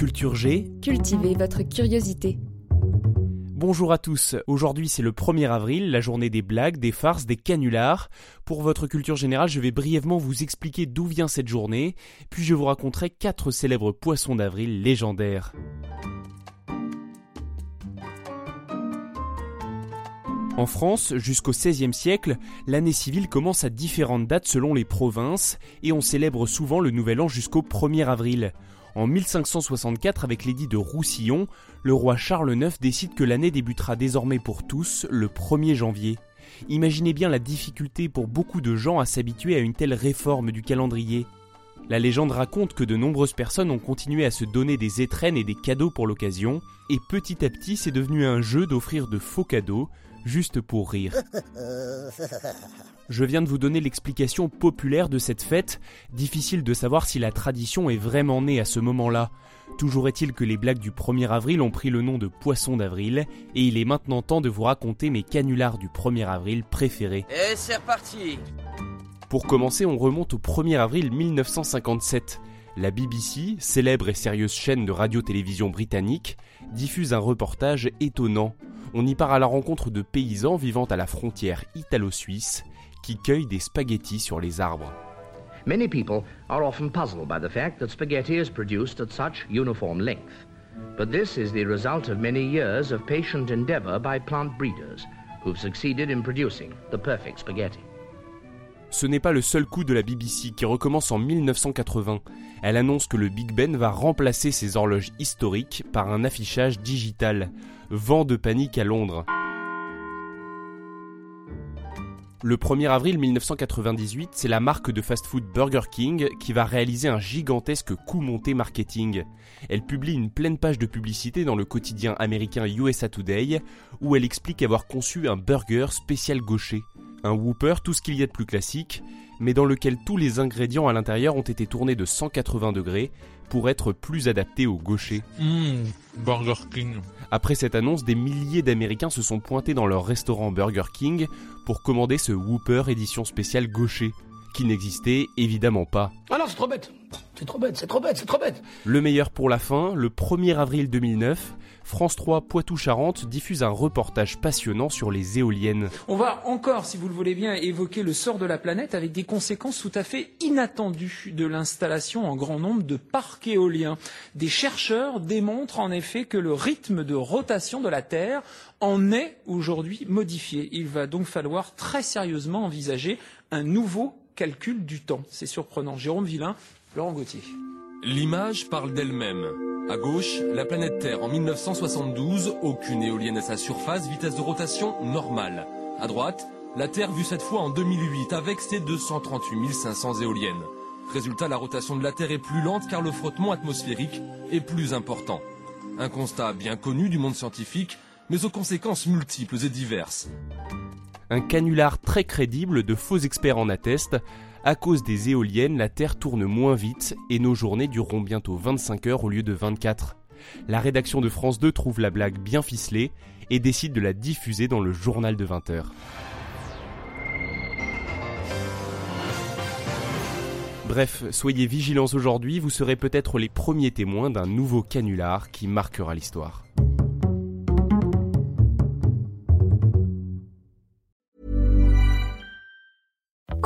Culture G. Cultivez votre curiosité. Bonjour à tous. Aujourd'hui c'est le 1er avril, la journée des blagues, des farces, des canulars. Pour votre culture générale, je vais brièvement vous expliquer d'où vient cette journée, puis je vous raconterai quatre célèbres poissons d'avril légendaires. En France, jusqu'au XVIe siècle, l'année civile commence à différentes dates selon les provinces et on célèbre souvent le nouvel an jusqu'au 1er avril. En 1564, avec l'édit de Roussillon, le roi Charles IX décide que l'année débutera désormais pour tous le 1er janvier. Imaginez bien la difficulté pour beaucoup de gens à s'habituer à une telle réforme du calendrier. La légende raconte que de nombreuses personnes ont continué à se donner des étrennes et des cadeaux pour l'occasion, et petit à petit c'est devenu un jeu d'offrir de faux cadeaux, juste pour rire. Je viens de vous donner l'explication populaire de cette fête, difficile de savoir si la tradition est vraiment née à ce moment-là. Toujours est-il que les blagues du 1er avril ont pris le nom de poisson d'avril, et il est maintenant temps de vous raconter mes canulars du 1er avril préférés. Et c'est reparti Pour commencer, on remonte au 1er avril 1957. La BBC, célèbre et sérieuse chaîne de radio-télévision britannique, diffuse un reportage étonnant. On y part à la rencontre de paysans vivant à la frontière italo-suisse qui cueillent des spaghettis sur les arbres. Many people are often puzzled by the fact that spaghetti is produced at such uniform length. But this is the result of many years of patient endeavor by plant breeders who've succeeded in producing the perfect spaghetti. Ce n'est pas le seul coup de la BBC qui recommence en 1980. Elle annonce que le Big Ben va remplacer ses horloges historiques par un affichage digital. Vent de panique à Londres. Le 1er avril 1998, c'est la marque de fast-food Burger King qui va réaliser un gigantesque coup monté marketing. Elle publie une pleine page de publicité dans le quotidien américain USA Today où elle explique avoir conçu un burger spécial gaucher. Un Whopper, tout ce qu'il y a de plus classique, mais dans lequel tous les ingrédients à l'intérieur ont été tournés de 180 degrés pour être plus adaptés au gaucher. Mmh, Burger King. Après cette annonce, des milliers d'Américains se sont pointés dans leur restaurant Burger King pour commander ce Whopper édition spéciale gaucher, qui n'existait évidemment pas. Ah non, c'est trop bête C'est trop bête, c'est trop bête, c'est trop bête Le meilleur pour la fin, le 1er avril 2009, France 3 Poitou-Charentes diffuse un reportage passionnant sur les éoliennes. On va encore, si vous le voulez bien, évoquer le sort de la planète avec des conséquences tout à fait inattendues de l'installation en grand nombre de parcs éoliens. Des chercheurs démontrent en effet que le rythme de rotation de la Terre en est aujourd'hui modifié. Il va donc falloir très sérieusement envisager un nouveau calcul du temps. C'est surprenant. Jérôme Villain, Laurent Gauthier. L'image parle d'elle-même. À gauche, la planète Terre en 1972, aucune éolienne à sa surface, vitesse de rotation normale. À droite, la Terre vue cette fois en 2008 avec ses 238 500 éoliennes. Résultat, la rotation de la Terre est plus lente car le frottement atmosphérique est plus important. Un constat bien connu du monde scientifique, mais aux conséquences multiples et diverses. Un canular très crédible de faux experts en attestent. À cause des éoliennes, la Terre tourne moins vite et nos journées dureront bientôt 25 heures au lieu de 24. La rédaction de France 2 trouve la blague bien ficelée et décide de la diffuser dans le journal de 20 heures. Bref, soyez vigilants aujourd'hui, vous serez peut-être les premiers témoins d'un nouveau canular qui marquera l'histoire.